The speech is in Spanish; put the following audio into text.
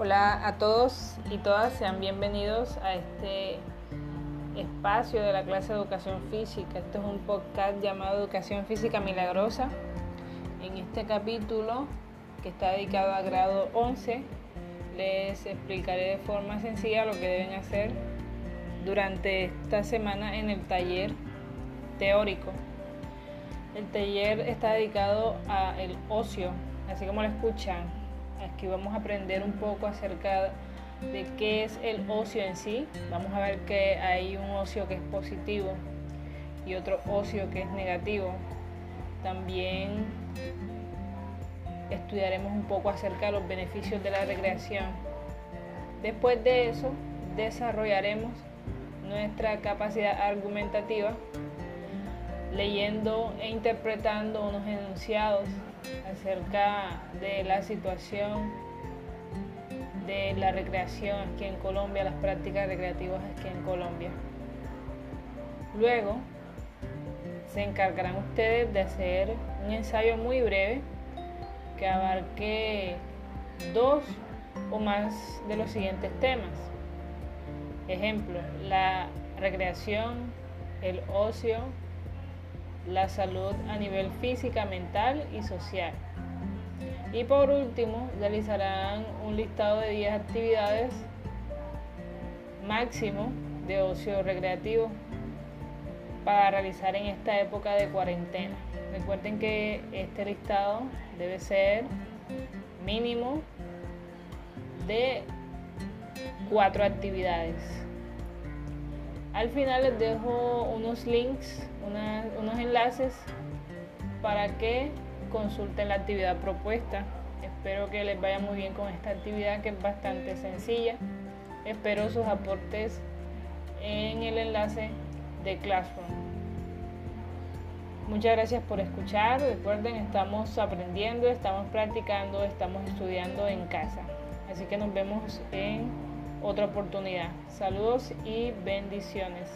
Hola a todos y todas, sean bienvenidos a este espacio de la clase de educación física. Este es un podcast llamado Educación Física Milagrosa. En este capítulo, que está dedicado a grado 11, les explicaré de forma sencilla lo que deben hacer durante esta semana en el taller teórico. El taller está dedicado a el ocio, así como lo escuchan, Aquí vamos a aprender un poco acerca de qué es el ocio en sí. Vamos a ver que hay un ocio que es positivo y otro ocio que es negativo. También estudiaremos un poco acerca de los beneficios de la recreación. Después de eso, desarrollaremos nuestra capacidad argumentativa leyendo e interpretando unos enunciados acerca de la situación de la recreación aquí en Colombia, las prácticas recreativas aquí en Colombia. Luego se encargarán ustedes de hacer un ensayo muy breve que abarque dos o más de los siguientes temas. Ejemplo, la recreación, el ocio, la salud a nivel física, mental y social. Y por último, realizarán un listado de 10 actividades máximo de ocio recreativo para realizar en esta época de cuarentena. Recuerden que este listado debe ser mínimo de cuatro actividades. Al final les dejo unos links, unos enlaces para que consulten la actividad propuesta. Espero que les vaya muy bien con esta actividad que es bastante sencilla. Espero sus aportes en el enlace de Classroom. Muchas gracias por escuchar. Recuerden, estamos aprendiendo, estamos practicando, estamos estudiando en casa. Así que nos vemos en otra oportunidad. Saludos y bendiciones.